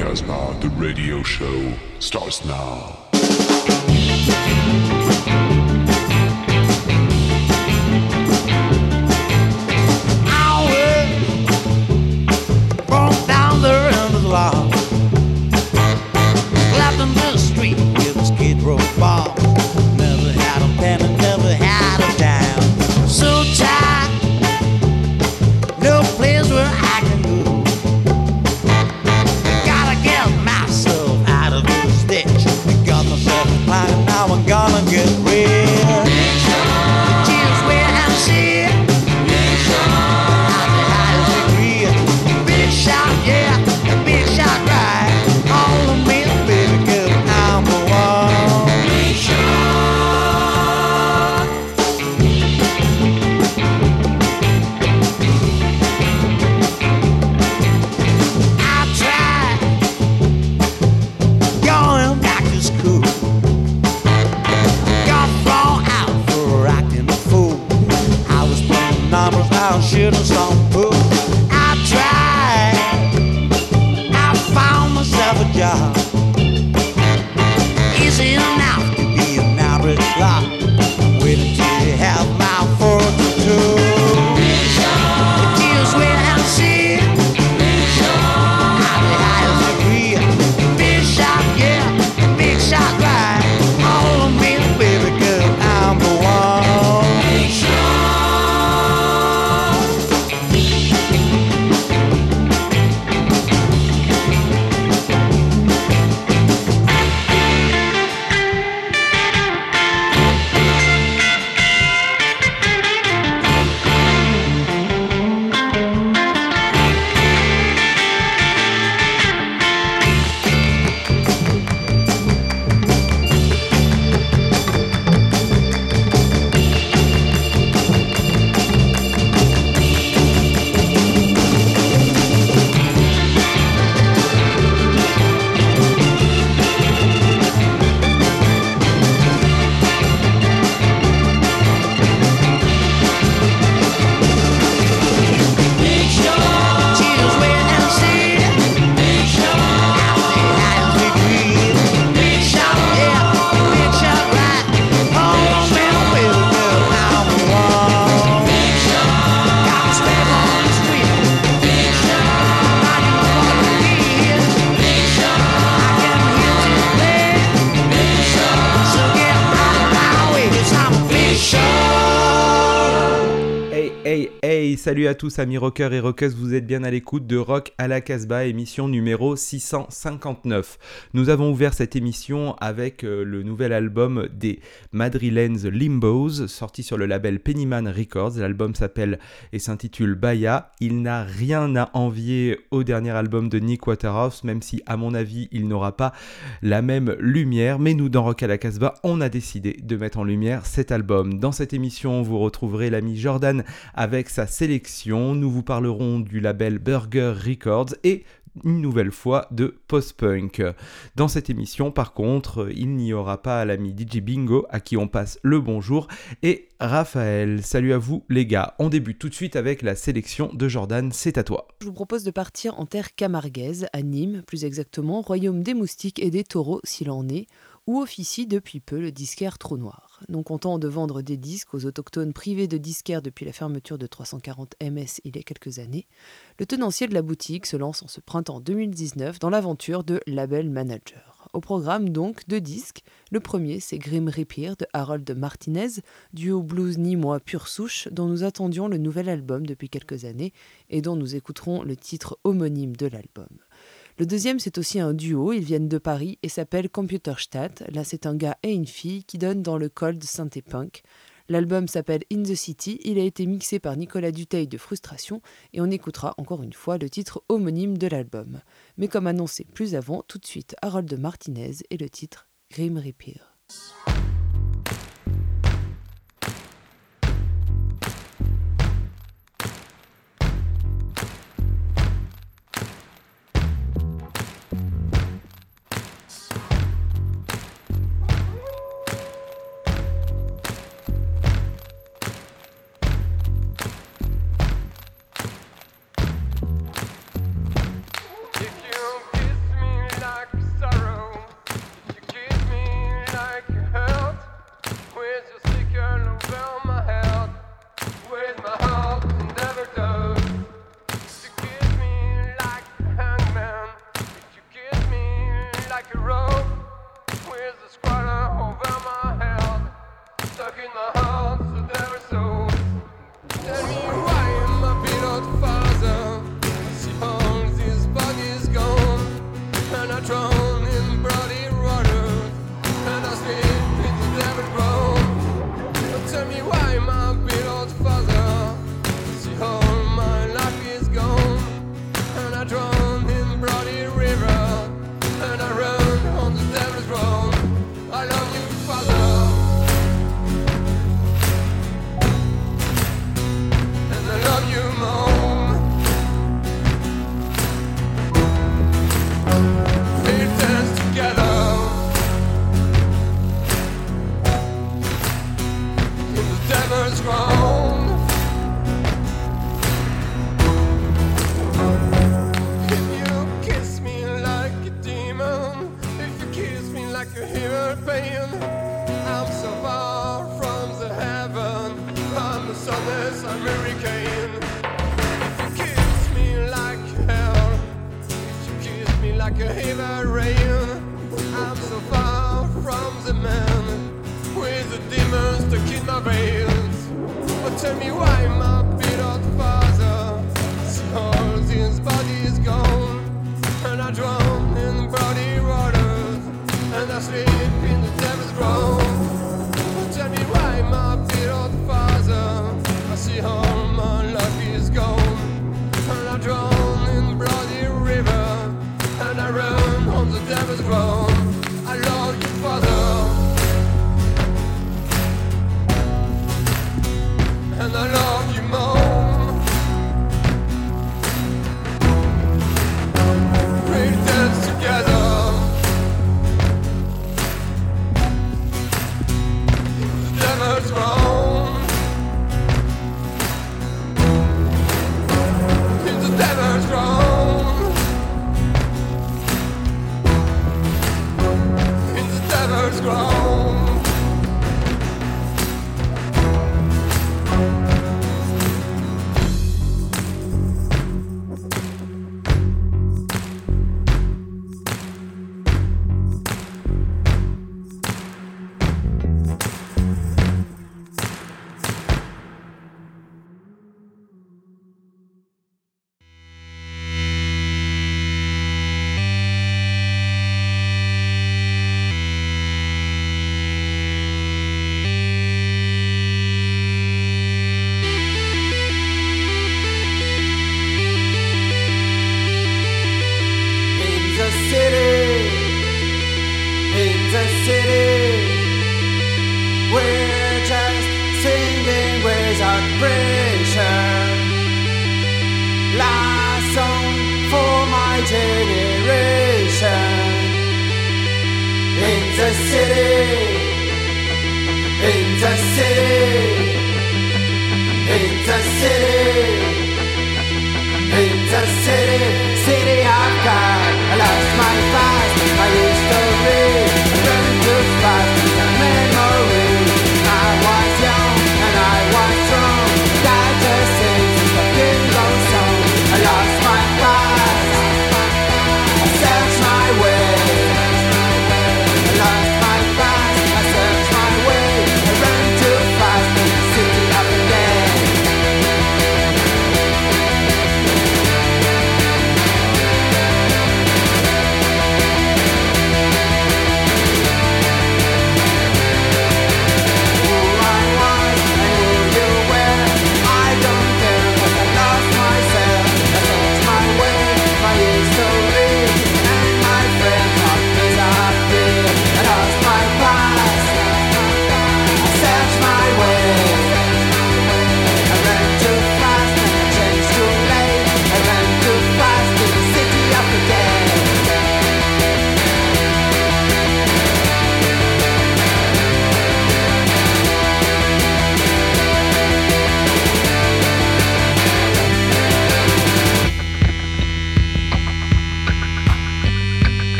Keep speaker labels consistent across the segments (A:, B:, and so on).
A: Casbah, the radio show starts now.
B: Salut à tous amis rockers et rockeuses, vous êtes bien à l'écoute de Rock à la Casbah, émission numéro 659. Nous avons ouvert cette émission avec euh, le nouvel album des Madrilènes Limbos, sorti sur le label Pennyman Records. L'album s'appelle et s'intitule Baya. Il n'a rien à envier au dernier album de Nick Waterhouse, même si à mon avis il n'aura pas la même lumière. Mais nous, dans Rock à la Casbah, on a décidé de mettre en lumière cet album. Dans cette émission, vous retrouverez l'ami Jordan avec sa sélection. Nous vous parlerons du label Burger Records et une nouvelle fois de post-punk. Dans cette émission, par contre, il n'y aura pas l'ami DJ Bingo à qui on passe le bonjour et Raphaël. Salut à vous les gars. On débute tout de suite avec la sélection de Jordan. C'est à toi.
C: Je vous propose de partir en terre camarguaise, à Nîmes, plus exactement, royaume des moustiques et des taureaux s'il en est, où officie depuis peu le disquaire Trou Noir. Non content de vendre des disques aux autochtones privés de disquaires depuis la fermeture de 340 MS il y a quelques années, le tenancier de la boutique se lance en ce printemps 2019 dans l'aventure de Label Manager. Au programme donc deux disques. Le premier, c'est Grim Reaper de Harold Martinez, duo blues nîmois pure souche, dont nous attendions le nouvel album depuis quelques années et dont nous écouterons le titre homonyme de l'album. Le deuxième, c'est aussi un duo, ils viennent de Paris et s'appellent Computerstadt. Là, c'est un gars et une fille qui donnent dans le cold synthé punk. L'album s'appelle In the City, il a été mixé par Nicolas Duteil de Frustration et on écoutera encore une fois le titre homonyme de l'album. Mais comme annoncé plus avant, tout de suite Harold Martinez et le titre Grim Reaper.
D: tell me why, man. the
E: city, in the city, in the city, in the city, city I've I lost my
C: fight.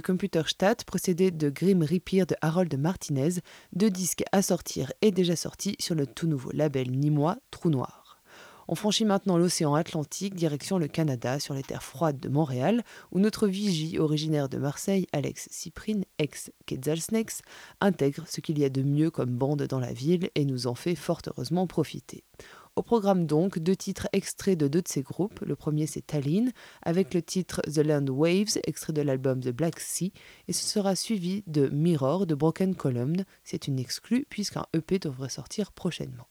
C: De Computerstadt, précédé de Grim Reaper de Harold Martinez, deux disques à sortir et déjà sortis sur le tout nouveau label nîmois Trou Noir. On franchit maintenant l'océan Atlantique, direction le Canada, sur les terres froides de Montréal, où notre vigie, originaire de Marseille, Alex Cyprine, ex Quetzalsnakes, intègre ce qu'il y a de mieux comme bande dans la ville et nous en fait fort heureusement profiter. Au programme donc, deux titres extraits de deux de ces groupes. Le premier c'est Tallinn, avec le titre The Land Waves, extrait de l'album The Black Sea, et ce sera suivi de Mirror de Broken Column. C'est une exclue puisqu'un EP devrait sortir prochainement.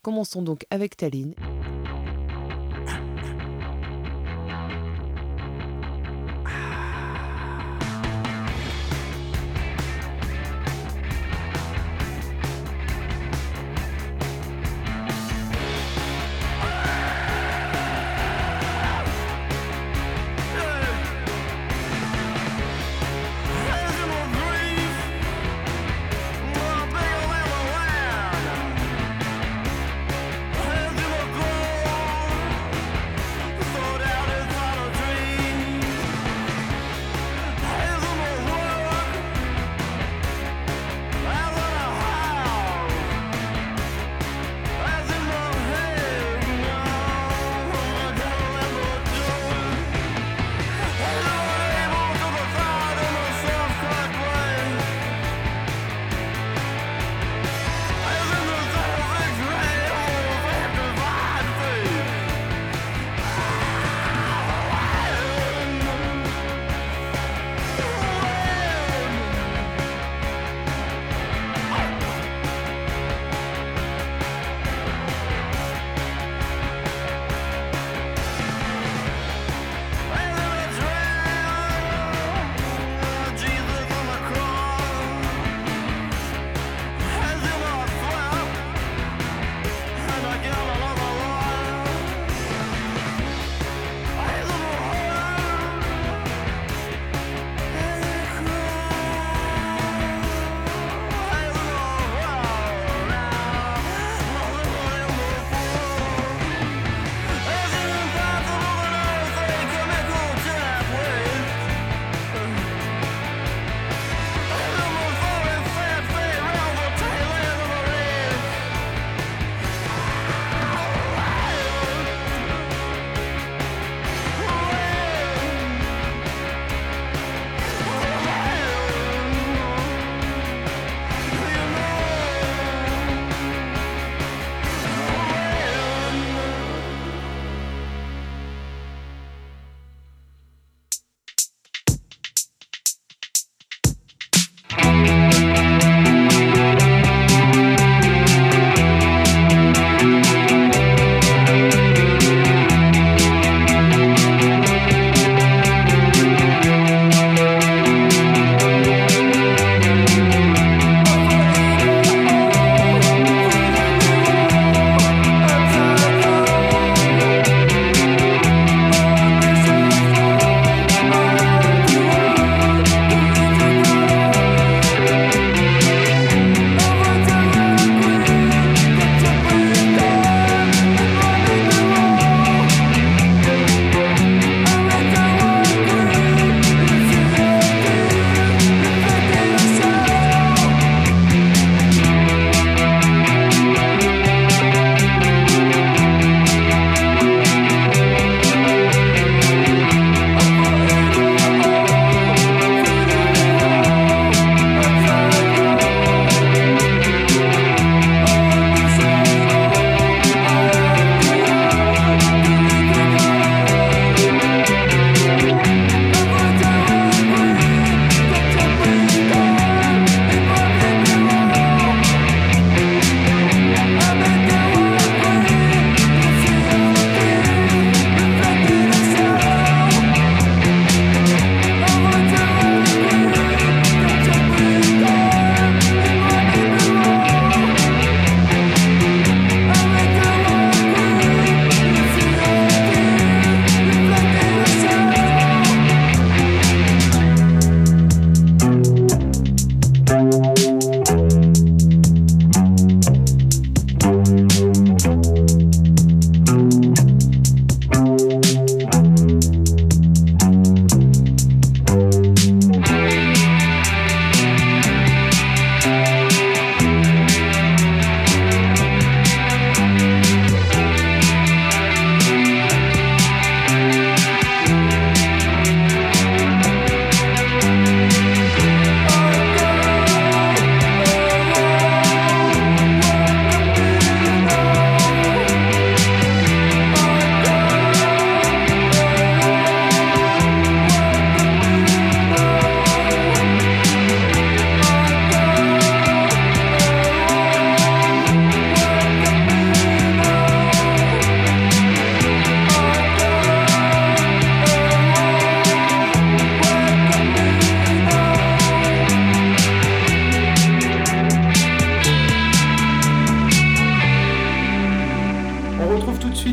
C: Commençons donc avec Tallinn.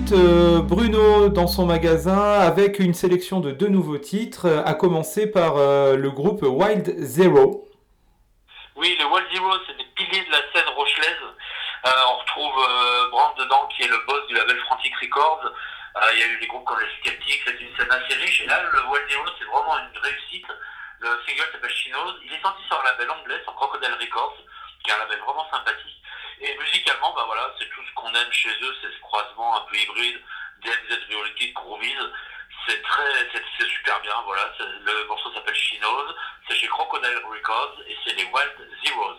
B: Bruno dans son magasin avec une sélection de deux nouveaux titres, euh, à commencer par euh, le groupe Wild Zero.
F: Oui, le Wild Zero, c'est des piliers de la scène rochelaise. Euh, on retrouve euh, Brand dedans, qui est le boss du label Frantic Records. Euh, Il y a eu des groupes comme les Skeptics, c'est une scène assez riche. Et là, le Wild Zero, c'est vraiment une réussite. Le single s'appelle Chinos. Il est sorti sur un label anglais, sur Crocodile Records, qui est un label vraiment sympathique. Et musicalement, bah voilà, c'est tout ce qu'on aime chez eux, c'est ce croisement un peu hybride, DMZ Reality, Groovies. C'est très, c'est super bien, voilà. Le morceau s'appelle Chinos, c'est chez Crocodile Records et c'est les Wild Zeros.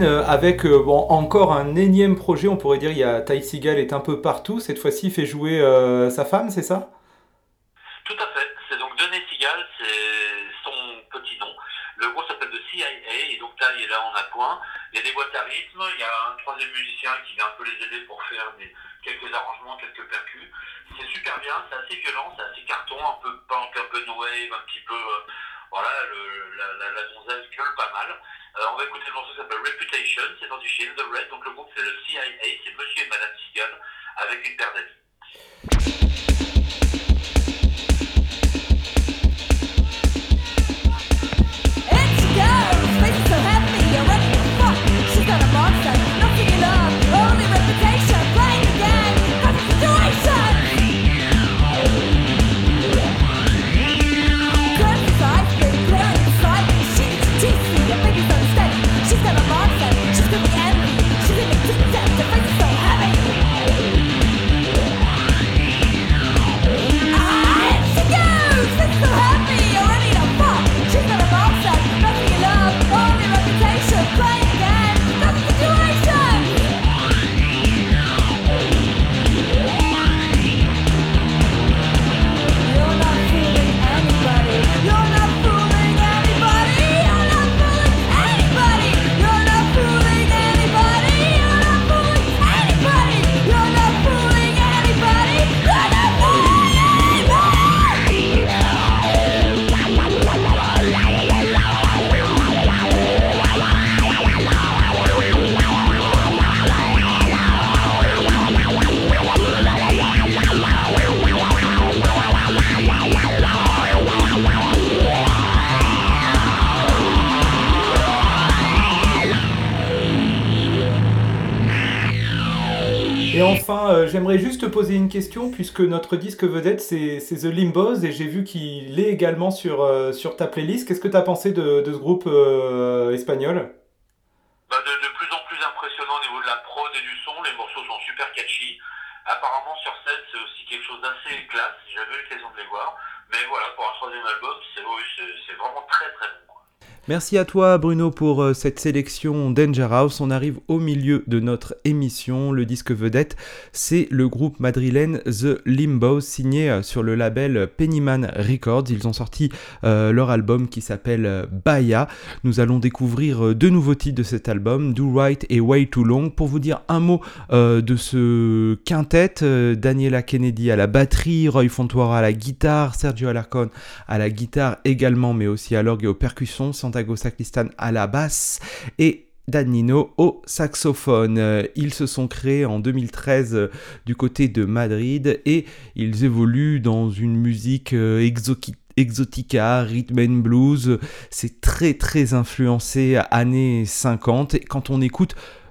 B: Euh, avec euh, encore un énième projet, on pourrait dire il y a Ty Seagal est un peu partout, cette fois-ci il fait jouer euh, sa femme, c'est ça?
F: Tout à fait. C'est donc Denis Seagal, c'est son petit nom. Le groupe s'appelle The CIA et donc il est là en appoint. Il y a des boîtes à rythme, il y a un troisième musicien qui vient un peu les aider pour faire quelques arrangements, quelques percus. C'est super bien, c'est assez violent, c'est assez carton, un peu punk, un peu new wave, un petit peu... voilà, le, la, la, la gueule pas mal. Euh, on va écouter le morceau qui s'appelle Reputation, c'est sorti chez In The Red, donc le groupe c'est le CIA, c'est Monsieur et Madame Seagal avec une paire d'amis.
B: Euh, j'aimerais juste te poser une question, puisque notre disque vedette, c'est The Limbos, et j'ai vu qu'il est également sur, euh, sur ta playlist. Qu'est-ce que tu as pensé de, ce groupe euh, espagnol?
F: Bah, de, plus en plus impressionnant au niveau de la prod et du son, les morceaux sont super catchy. Apparemment sur scène c'est aussi quelque chose d'assez classe, j'ai jamais eu l'occasion de les voir. Mais voilà, pour un troisième album, c'est vraiment très très bon.
B: Merci à toi Bruno pour euh, cette sélection Danger House. On arrive au milieu de notre émission. Le disque vedette, c'est le groupe madrilène The Limbos, signé euh, sur le label Pennyman Records. Ils ont sorti euh, leur album qui s'appelle Bahia. Nous allons découvrir deux nouveaux titres de cet album, Do Right et Way Too Long. Pour vous dire un mot de ce quintet, Daniela Kennedy à la batterie, Roy Fontoura à la guitare, Sergio Alarcon à la guitare également, mais aussi à l'orgue et aux percussions, Santiago Sacristan à la basse et Danilo au saxophone. Euh, Ils se sont créés en 2013 euh, du côté de Madrid et ils évoluent dans une musique euh, exoqui- exotica, rhythm and blues. C'est très très influencé années 50 et quand on écoute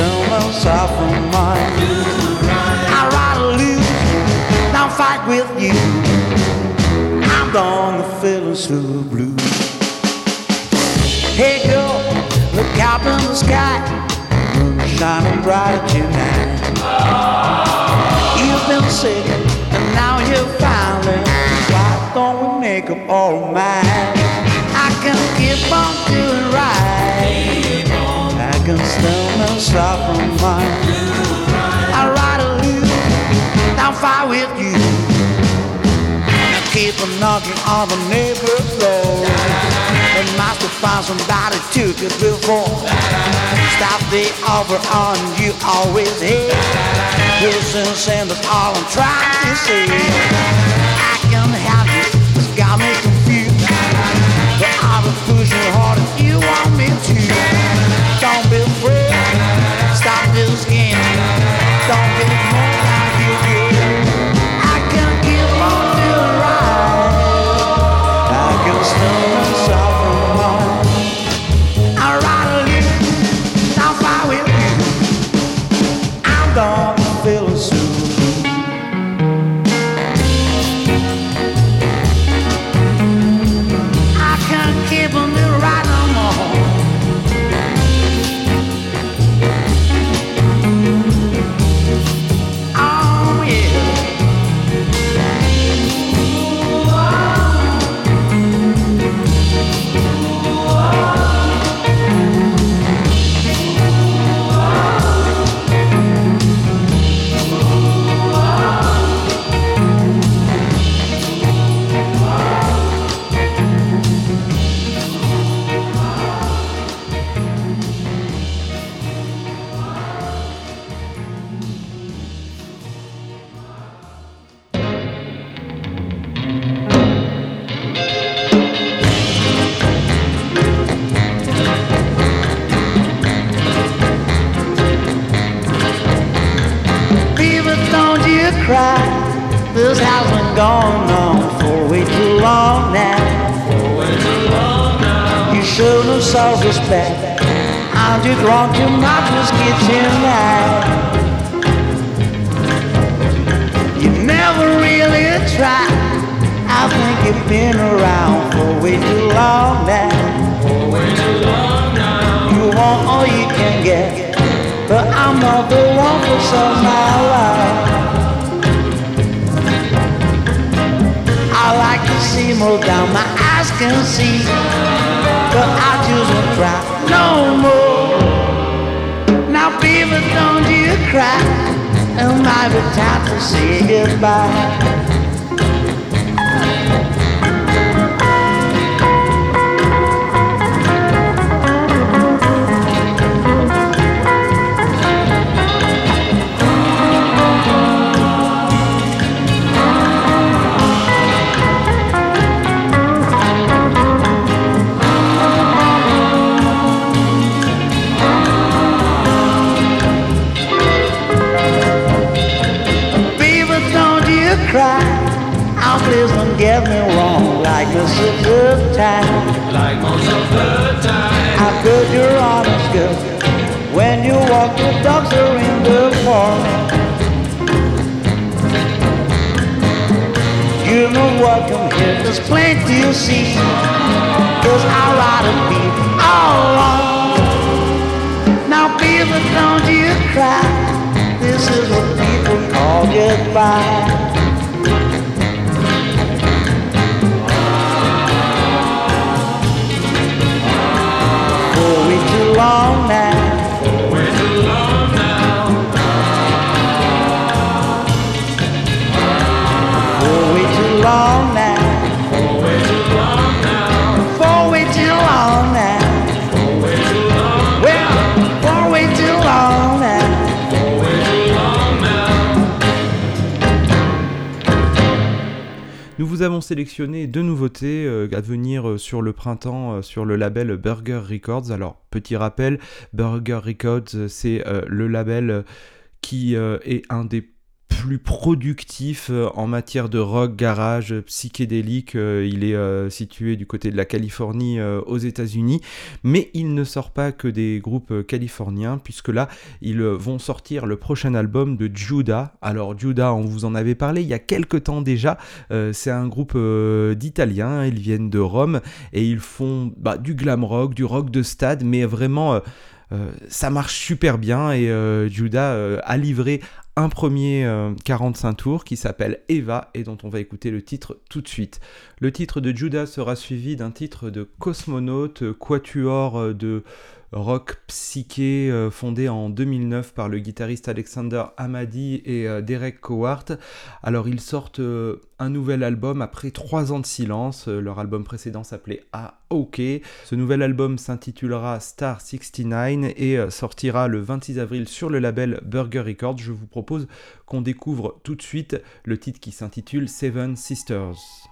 A: Still myself in mind. I'd rather lose than fight with you. I'm done feeling so blue. Hey girl, look out in the sky, moon shining bright tonight. You've been sick and now you're finally. Why don't we make up our mind? I can keep on doing right. I myself from mine. I'd rather lose than fight with you. Now keep on knocking on the neighbor's door. They must have found somebody took it before. Stop the offer on you always hate. Listen, and that's all I'm trying to say. The time.
E: like most of the time.
A: How good you're honest, girl. When you walk, the dogs are in the morning. You're not welcome here, there's plenty to see. Cause I'd rather be all alone. Now, baby, don't you cry. This is what people call goodbye. Long now.
B: Nous avons sélectionné deux nouveautés euh, à venir euh, sur le printemps euh, sur le label Burger Records. Alors, petit rappel, Burger Records, c'est le label qui est un des plus productifs euh, en matière de rock, garage, euh, psychédélique. Euh, il est situé du côté de la Californie aux États-Unis, mais il ne sort pas que des groupes californiens, puisque là, ils vont sortir le prochain album de Judah. Alors, Judah, on vous en avait parlé il y a quelques temps déjà. C'est un groupe d'Italiens, ils viennent de Rome et ils font bah, du glam rock, du rock de stade, mais vraiment. ça marche super bien et euh, Judah euh, a livré un premier euh, 45 tours qui s'appelle Eva et dont on va écouter le titre tout de suite. Le titre de Judas sera suivi d'un titre de Cosmonaute, euh, quatuor euh, de rock psyché euh, fondé en 2009 par le guitariste Alexander Hamadi et euh, Derek Cowart. Alors ils sortent euh, un nouvel album après trois ans de silence. Leur album précédent s'appelait A OK. Ce nouvel album s'intitulera Star 69 et sortira le 26 avril sur le label Burger Records. Je vous propose qu'on découvre tout de suite le titre qui s'intitule Seven Sisters.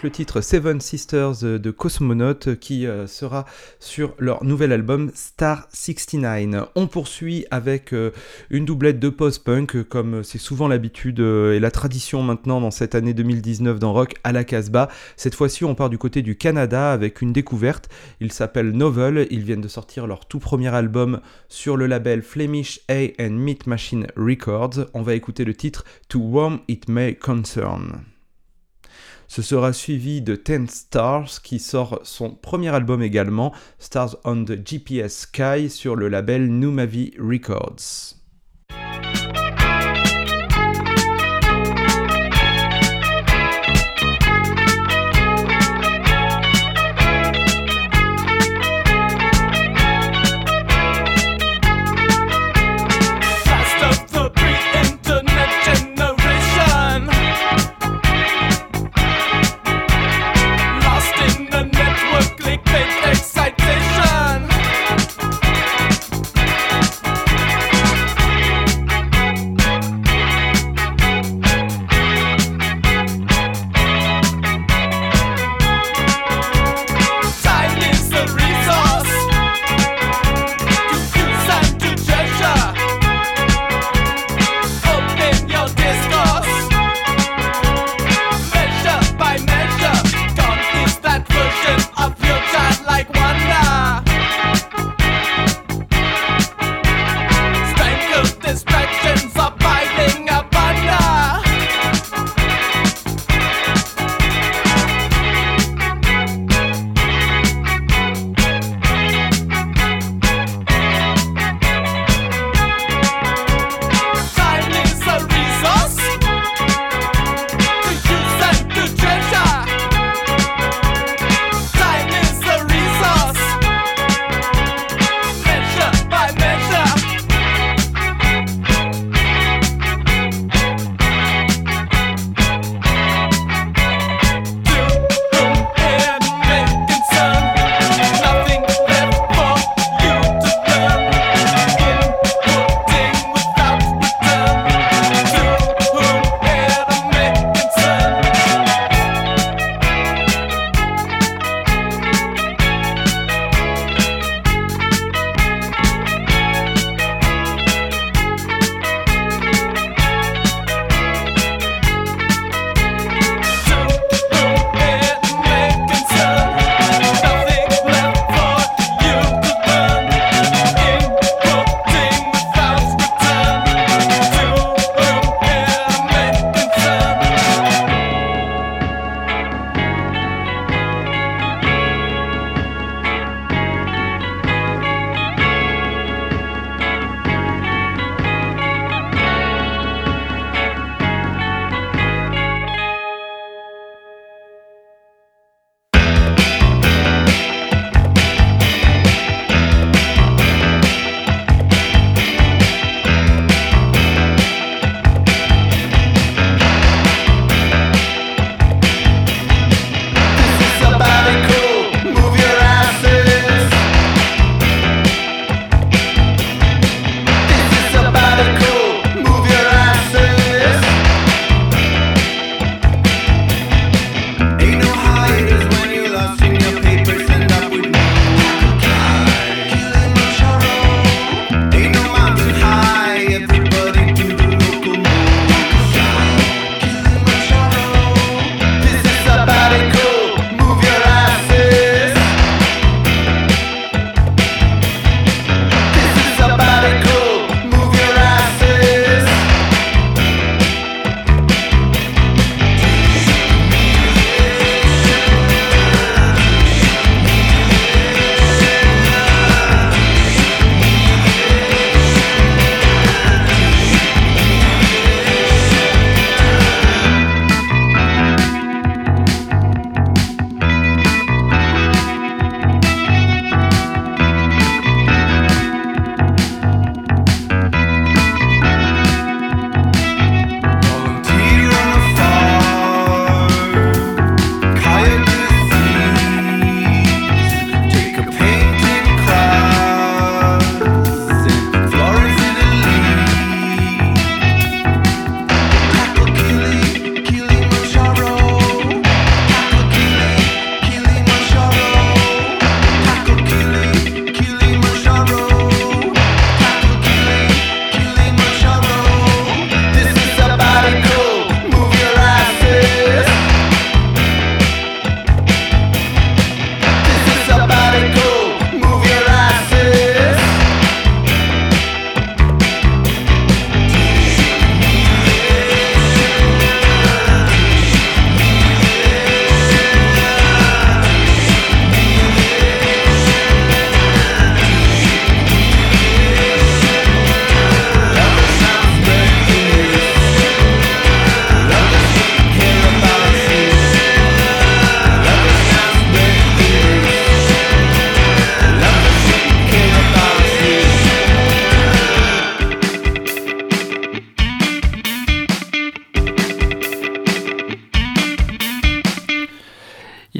B: Le titre Seven Sisters de Cosmonaut qui euh, sera sur leur nouvel album Star 69. On poursuit avec euh, une doublette de post-punk comme c'est souvent l'habitude euh, et la tradition maintenant dans cette année 2019 dans Rock à la Casbah. Cette fois-ci on part du côté du Canada avec une découverte. Ils s'appellent Novel, ils viennent de sortir leur tout premier album sur le label Flemish A and Meat Machine Records. On va écouter le titre To Whom It May Concern. Ce sera suivi de Ten Stars qui sort son premier album également, Stars on the GPS Sky, sur le label Numavi Records.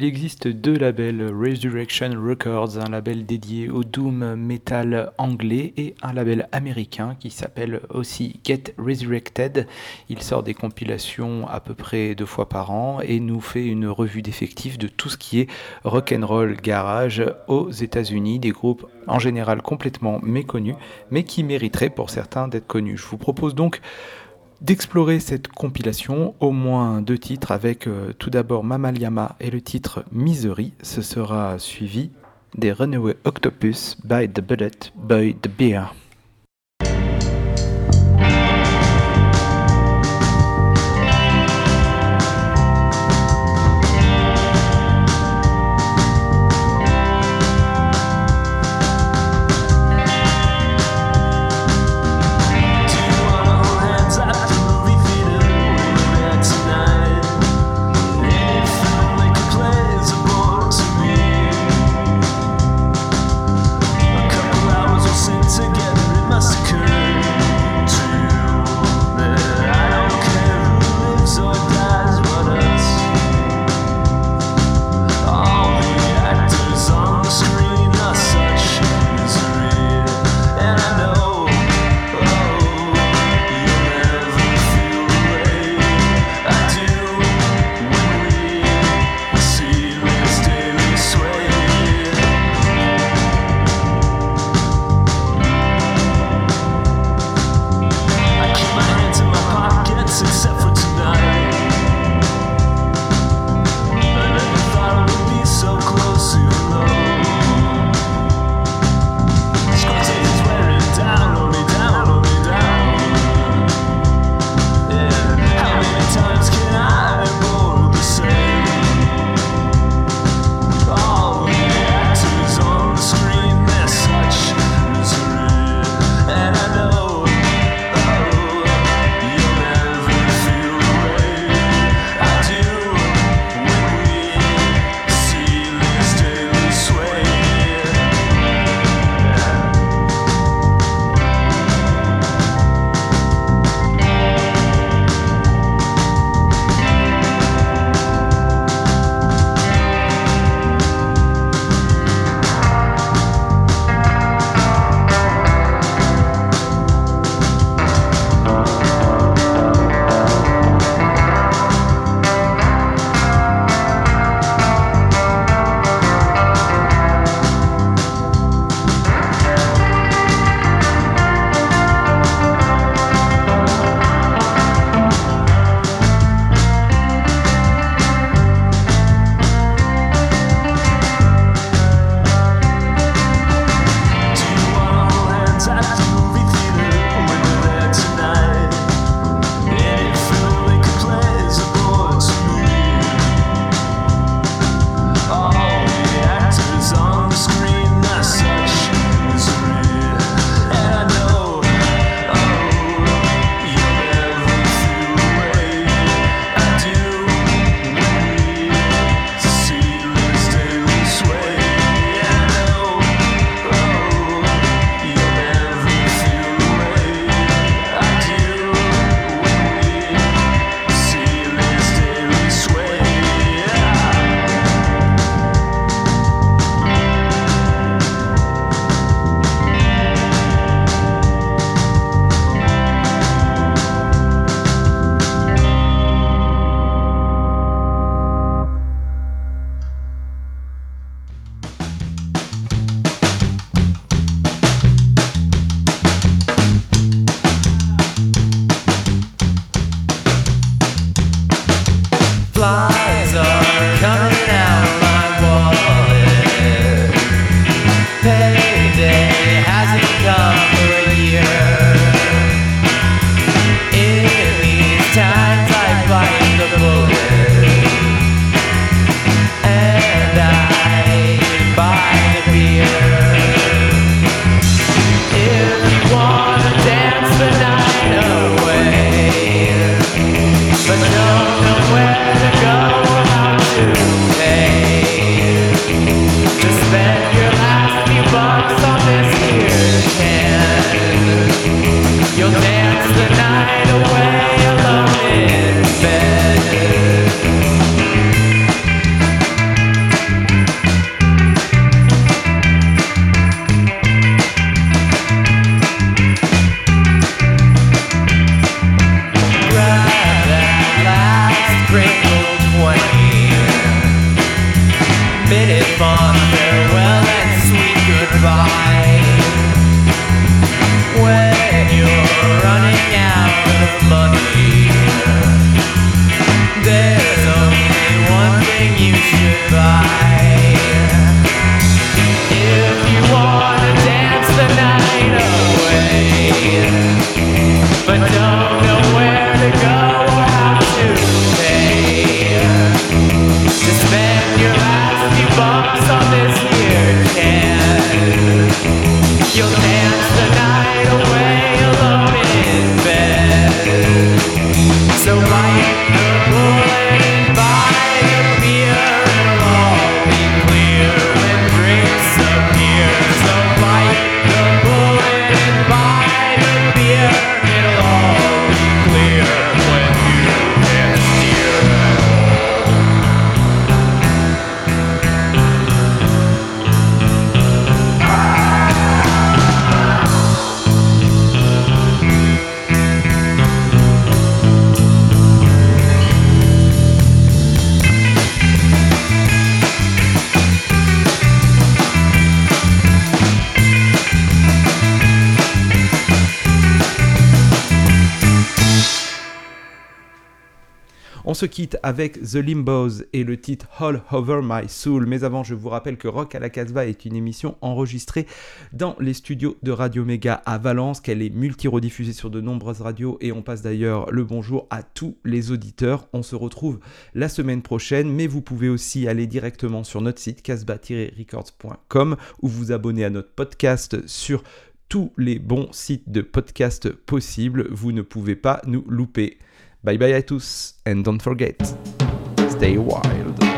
B: Il existe deux labels, Resurrection Records, un label dédié au doom metal anglais, et un label américain qui s'appelle aussi Get Resurrected. Il sort des compilations à peu près deux fois par an et nous fait une revue d'effectifs de tout ce qui est rock'n'roll garage aux États-Unis, des groupes en général complètement méconnus, mais qui mériteraient pour certains d'être connus. Je vous propose donc d'explorer cette compilation, au moins deux titres, avec euh, tout d'abord Mamaliama et le titre Misery. Ce sera suivi des Runaway Octopus by the Bullet by the Beer. Se quitte avec The Limbos et le titre All Over My Soul. Mais avant, je vous rappelle que Rock à la Casbah est une émission enregistrée dans les studios de Radio Méga à Valence, qu'elle est multi-rediffusée sur de nombreuses radios et on passe d'ailleurs le bonjour à tous les auditeurs. On se retrouve la semaine prochaine, mais vous pouvez aussi aller directement sur notre site casbah-records.com ou vous abonner à notre podcast sur tous les bons sites de podcast possibles. Vous ne pouvez pas nous louper. Bye bye à tous, and don't forget, stay wild.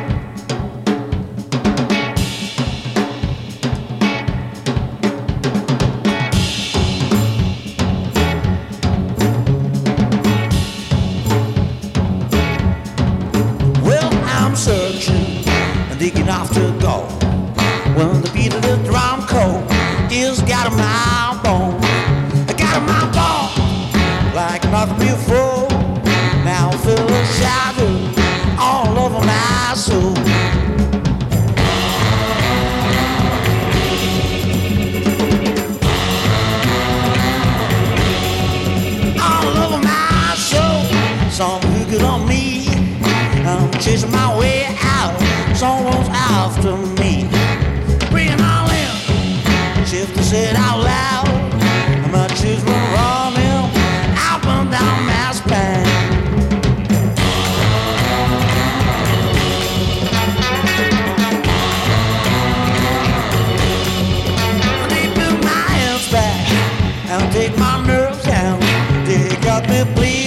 A: to me. Bring it all in. Shift the shit out loud. How much is running down my spine. My and take my nerves down. They got me bleeding.